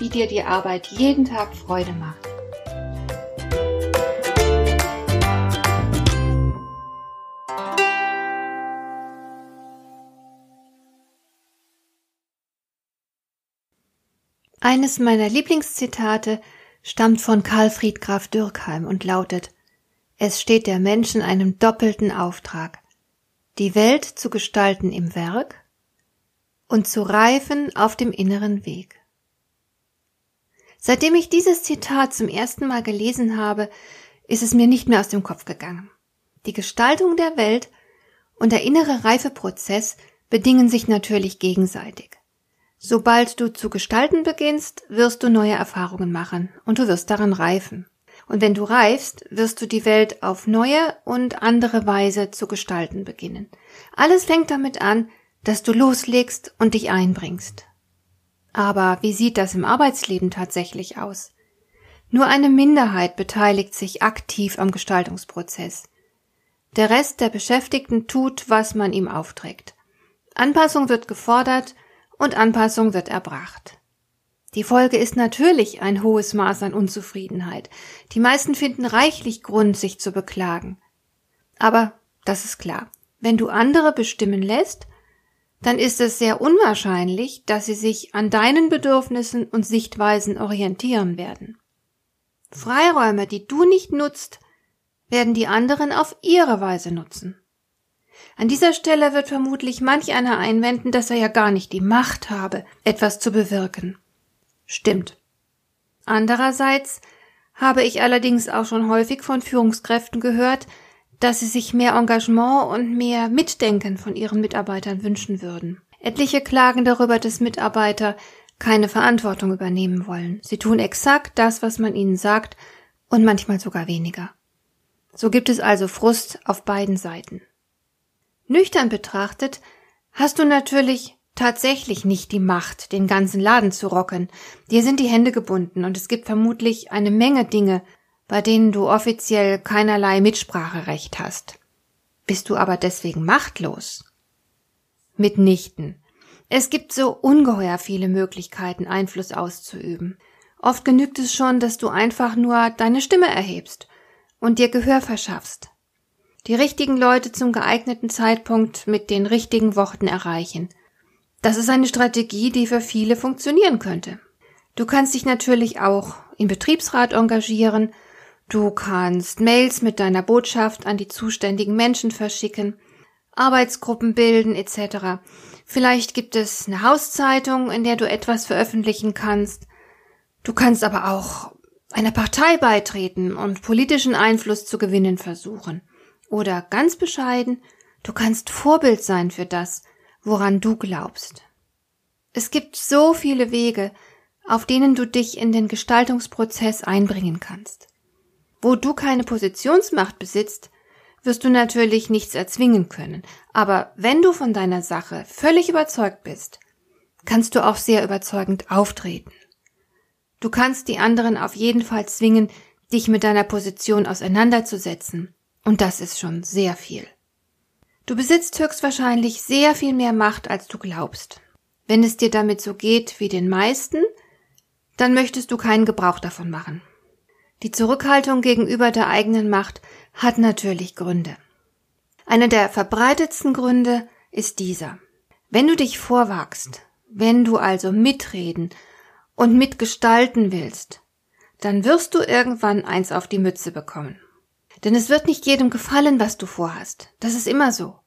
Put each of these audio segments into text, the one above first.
wie dir die Arbeit jeden Tag Freude macht. Eines meiner Lieblingszitate stammt von Karlfried Graf Dürkheim und lautet Es steht der Menschen einem doppelten Auftrag, die Welt zu gestalten im Werk und zu reifen auf dem inneren Weg. Seitdem ich dieses Zitat zum ersten Mal gelesen habe, ist es mir nicht mehr aus dem Kopf gegangen. Die Gestaltung der Welt und der innere Reifeprozess bedingen sich natürlich gegenseitig. Sobald du zu gestalten beginnst, wirst du neue Erfahrungen machen und du wirst daran reifen. Und wenn du reifst, wirst du die Welt auf neue und andere Weise zu gestalten beginnen. Alles fängt damit an, dass du loslegst und dich einbringst. Aber wie sieht das im Arbeitsleben tatsächlich aus? Nur eine Minderheit beteiligt sich aktiv am Gestaltungsprozess. Der Rest der Beschäftigten tut, was man ihm aufträgt. Anpassung wird gefordert und Anpassung wird erbracht. Die Folge ist natürlich ein hohes Maß an Unzufriedenheit. Die meisten finden reichlich Grund, sich zu beklagen. Aber das ist klar. Wenn du andere bestimmen lässt, dann ist es sehr unwahrscheinlich, dass sie sich an deinen Bedürfnissen und Sichtweisen orientieren werden. Freiräume, die du nicht nutzt, werden die anderen auf ihre Weise nutzen. An dieser Stelle wird vermutlich manch einer einwenden, dass er ja gar nicht die Macht habe, etwas zu bewirken. Stimmt. Andererseits habe ich allerdings auch schon häufig von Führungskräften gehört, dass sie sich mehr Engagement und mehr Mitdenken von ihren Mitarbeitern wünschen würden. Etliche klagen darüber, dass Mitarbeiter keine Verantwortung übernehmen wollen. Sie tun exakt das, was man ihnen sagt, und manchmal sogar weniger. So gibt es also Frust auf beiden Seiten. Nüchtern betrachtet hast du natürlich tatsächlich nicht die Macht, den ganzen Laden zu rocken. Dir sind die Hände gebunden und es gibt vermutlich eine Menge Dinge, bei denen du offiziell keinerlei Mitspracherecht hast. Bist du aber deswegen machtlos? Mitnichten. Es gibt so ungeheuer viele Möglichkeiten, Einfluss auszuüben. Oft genügt es schon, dass du einfach nur deine Stimme erhebst und dir Gehör verschaffst. Die richtigen Leute zum geeigneten Zeitpunkt mit den richtigen Worten erreichen. Das ist eine Strategie, die für viele funktionieren könnte. Du kannst dich natürlich auch im Betriebsrat engagieren Du kannst Mails mit deiner Botschaft an die zuständigen Menschen verschicken, Arbeitsgruppen bilden etc. Vielleicht gibt es eine Hauszeitung, in der du etwas veröffentlichen kannst. Du kannst aber auch einer Partei beitreten und politischen Einfluss zu gewinnen versuchen. Oder ganz bescheiden, du kannst Vorbild sein für das, woran du glaubst. Es gibt so viele Wege, auf denen du dich in den Gestaltungsprozess einbringen kannst. Wo du keine Positionsmacht besitzt, wirst du natürlich nichts erzwingen können. Aber wenn du von deiner Sache völlig überzeugt bist, kannst du auch sehr überzeugend auftreten. Du kannst die anderen auf jeden Fall zwingen, dich mit deiner Position auseinanderzusetzen. Und das ist schon sehr viel. Du besitzt höchstwahrscheinlich sehr viel mehr Macht, als du glaubst. Wenn es dir damit so geht wie den meisten, dann möchtest du keinen Gebrauch davon machen. Die Zurückhaltung gegenüber der eigenen Macht hat natürlich Gründe. Einer der verbreitetsten Gründe ist dieser. Wenn du dich vorwagst, wenn du also mitreden und mitgestalten willst, dann wirst du irgendwann eins auf die Mütze bekommen. Denn es wird nicht jedem gefallen, was du vorhast. Das ist immer so.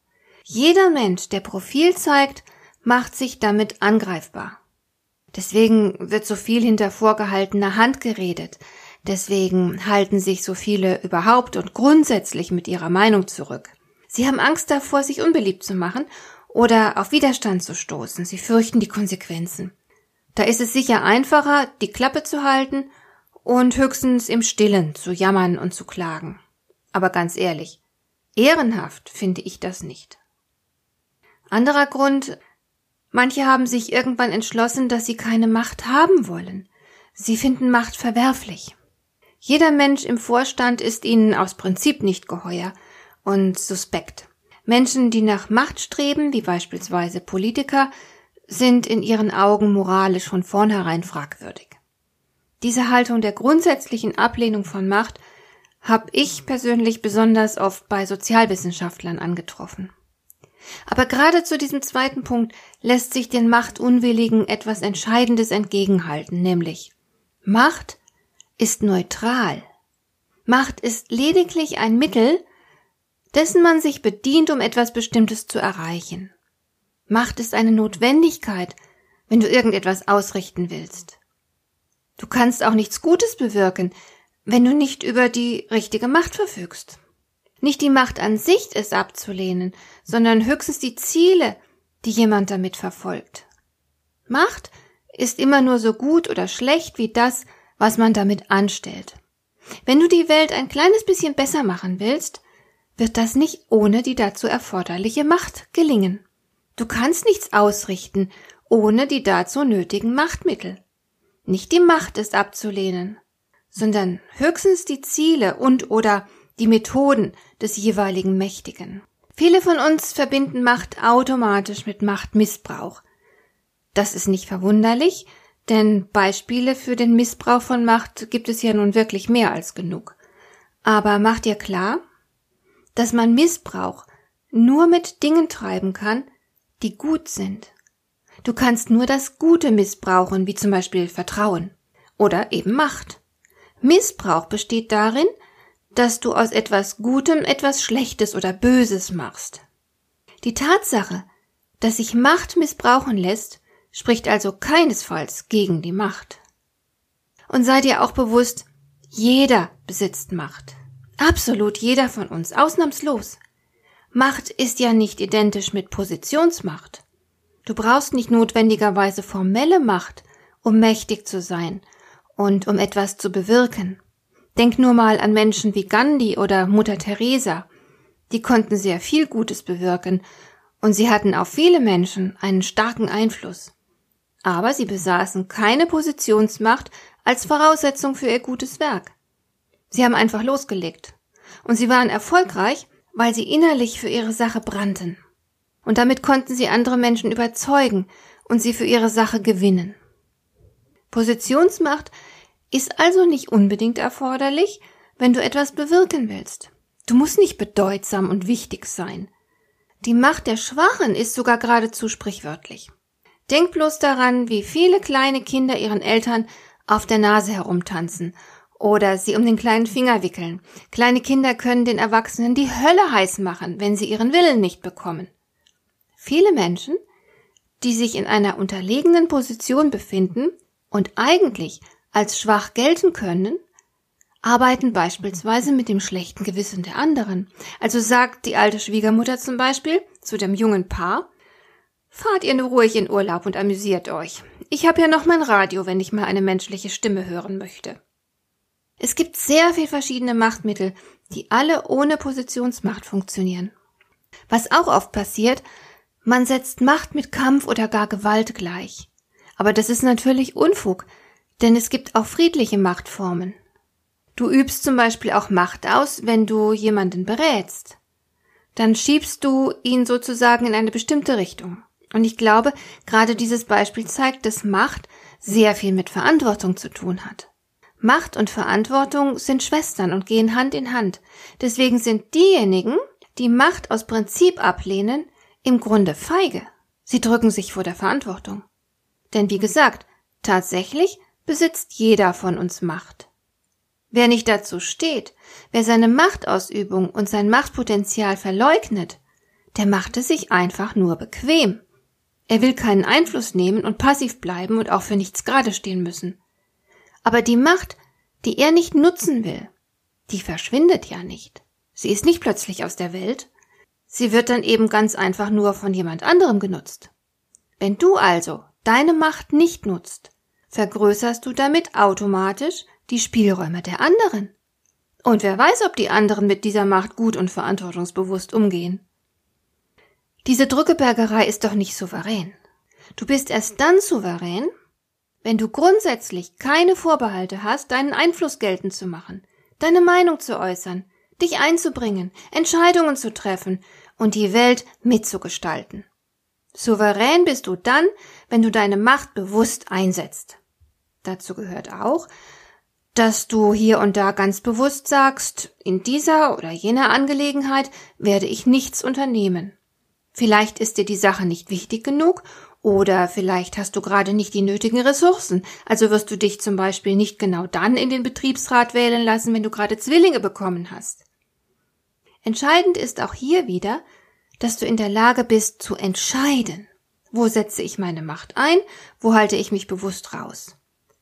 Jeder Mensch, der Profil zeigt, macht sich damit angreifbar. Deswegen wird so viel hinter vorgehaltener Hand geredet, Deswegen halten sich so viele überhaupt und grundsätzlich mit ihrer Meinung zurück. Sie haben Angst davor, sich unbeliebt zu machen oder auf Widerstand zu stoßen. Sie fürchten die Konsequenzen. Da ist es sicher einfacher, die Klappe zu halten und höchstens im Stillen zu jammern und zu klagen. Aber ganz ehrlich, ehrenhaft finde ich das nicht. Anderer Grund, manche haben sich irgendwann entschlossen, dass sie keine Macht haben wollen. Sie finden Macht verwerflich. Jeder Mensch im Vorstand ist ihnen aus Prinzip nicht geheuer und suspekt. Menschen, die nach Macht streben, wie beispielsweise Politiker, sind in ihren Augen moralisch von vornherein fragwürdig. Diese Haltung der grundsätzlichen Ablehnung von Macht habe ich persönlich besonders oft bei Sozialwissenschaftlern angetroffen. Aber gerade zu diesem zweiten Punkt lässt sich den Machtunwilligen etwas Entscheidendes entgegenhalten, nämlich Macht ist neutral. Macht ist lediglich ein Mittel, dessen man sich bedient, um etwas Bestimmtes zu erreichen. Macht ist eine Notwendigkeit, wenn du irgendetwas ausrichten willst. Du kannst auch nichts Gutes bewirken, wenn du nicht über die richtige Macht verfügst. Nicht die Macht an sich ist abzulehnen, sondern höchstens die Ziele, die jemand damit verfolgt. Macht ist immer nur so gut oder schlecht wie das, was man damit anstellt. Wenn du die Welt ein kleines bisschen besser machen willst, wird das nicht ohne die dazu erforderliche Macht gelingen. Du kannst nichts ausrichten ohne die dazu nötigen Machtmittel. Nicht die Macht ist abzulehnen, sondern höchstens die Ziele und oder die Methoden des jeweiligen Mächtigen. Viele von uns verbinden Macht automatisch mit Machtmissbrauch. Das ist nicht verwunderlich, denn Beispiele für den Missbrauch von Macht gibt es ja nun wirklich mehr als genug. Aber mach dir klar, dass man Missbrauch nur mit Dingen treiben kann, die gut sind. Du kannst nur das Gute missbrauchen, wie zum Beispiel Vertrauen oder eben Macht. Missbrauch besteht darin, dass du aus etwas Gutem etwas Schlechtes oder Böses machst. Die Tatsache, dass sich Macht missbrauchen lässt, spricht also keinesfalls gegen die Macht. Und sei dir auch bewusst, jeder besitzt Macht. Absolut jeder von uns, ausnahmslos. Macht ist ja nicht identisch mit Positionsmacht. Du brauchst nicht notwendigerweise formelle Macht, um mächtig zu sein und um etwas zu bewirken. Denk nur mal an Menschen wie Gandhi oder Mutter Teresa. Die konnten sehr viel Gutes bewirken und sie hatten auf viele Menschen einen starken Einfluss. Aber sie besaßen keine Positionsmacht als Voraussetzung für ihr gutes Werk. Sie haben einfach losgelegt. Und sie waren erfolgreich, weil sie innerlich für ihre Sache brannten. Und damit konnten sie andere Menschen überzeugen und sie für ihre Sache gewinnen. Positionsmacht ist also nicht unbedingt erforderlich, wenn du etwas bewirken willst. Du musst nicht bedeutsam und wichtig sein. Die Macht der Schwachen ist sogar geradezu sprichwörtlich. Denk bloß daran, wie viele kleine Kinder ihren Eltern auf der Nase herumtanzen oder sie um den kleinen Finger wickeln. Kleine Kinder können den Erwachsenen die Hölle heiß machen, wenn sie ihren Willen nicht bekommen. Viele Menschen, die sich in einer unterlegenen Position befinden und eigentlich als schwach gelten können, arbeiten beispielsweise mit dem schlechten Gewissen der anderen. Also sagt die alte Schwiegermutter zum Beispiel zu dem jungen Paar, Fahrt ihr nur ruhig in Urlaub und amüsiert euch. Ich habe ja noch mein Radio, wenn ich mal eine menschliche Stimme hören möchte. Es gibt sehr viel verschiedene Machtmittel, die alle ohne Positionsmacht funktionieren. Was auch oft passiert, man setzt Macht mit Kampf oder gar Gewalt gleich. Aber das ist natürlich Unfug, denn es gibt auch friedliche Machtformen. Du übst zum Beispiel auch Macht aus, wenn du jemanden berätst. Dann schiebst du ihn sozusagen in eine bestimmte Richtung. Und ich glaube, gerade dieses Beispiel zeigt, dass Macht sehr viel mit Verantwortung zu tun hat. Macht und Verantwortung sind Schwestern und gehen Hand in Hand. Deswegen sind diejenigen, die Macht aus Prinzip ablehnen, im Grunde feige. Sie drücken sich vor der Verantwortung. Denn wie gesagt, tatsächlich besitzt jeder von uns Macht. Wer nicht dazu steht, wer seine Machtausübung und sein Machtpotenzial verleugnet, der macht es sich einfach nur bequem. Er will keinen Einfluss nehmen und passiv bleiben und auch für nichts gerade stehen müssen. Aber die Macht, die er nicht nutzen will, die verschwindet ja nicht. Sie ist nicht plötzlich aus der Welt, Sie wird dann eben ganz einfach nur von jemand anderem genutzt. Wenn du also deine Macht nicht nutzt, vergrößerst du damit automatisch die Spielräume der anderen. Und wer weiß, ob die anderen mit dieser Macht gut und verantwortungsbewusst umgehen. Diese Drückebergerei ist doch nicht souverän. Du bist erst dann souverän, wenn du grundsätzlich keine Vorbehalte hast, deinen Einfluss geltend zu machen, deine Meinung zu äußern, dich einzubringen, Entscheidungen zu treffen und die Welt mitzugestalten. Souverän bist du dann, wenn du deine Macht bewusst einsetzt. Dazu gehört auch, dass du hier und da ganz bewusst sagst, in dieser oder jener Angelegenheit werde ich nichts unternehmen. Vielleicht ist dir die Sache nicht wichtig genug oder vielleicht hast du gerade nicht die nötigen Ressourcen, also wirst du dich zum Beispiel nicht genau dann in den Betriebsrat wählen lassen, wenn du gerade Zwillinge bekommen hast. Entscheidend ist auch hier wieder, dass du in der Lage bist zu entscheiden. Wo setze ich meine Macht ein? Wo halte ich mich bewusst raus?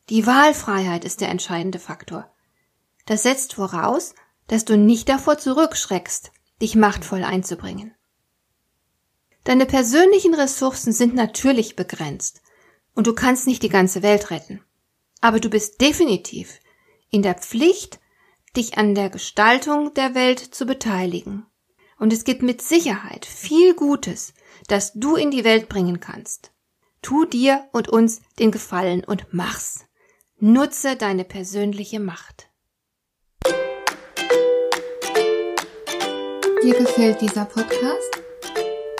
Die Wahlfreiheit ist der entscheidende Faktor. Das setzt voraus, dass du nicht davor zurückschreckst, dich machtvoll einzubringen. Deine persönlichen Ressourcen sind natürlich begrenzt und du kannst nicht die ganze Welt retten. Aber du bist definitiv in der Pflicht, dich an der Gestaltung der Welt zu beteiligen. Und es gibt mit Sicherheit viel Gutes, das du in die Welt bringen kannst. Tu dir und uns den Gefallen und mach's. Nutze deine persönliche Macht. Dir gefällt dieser Podcast?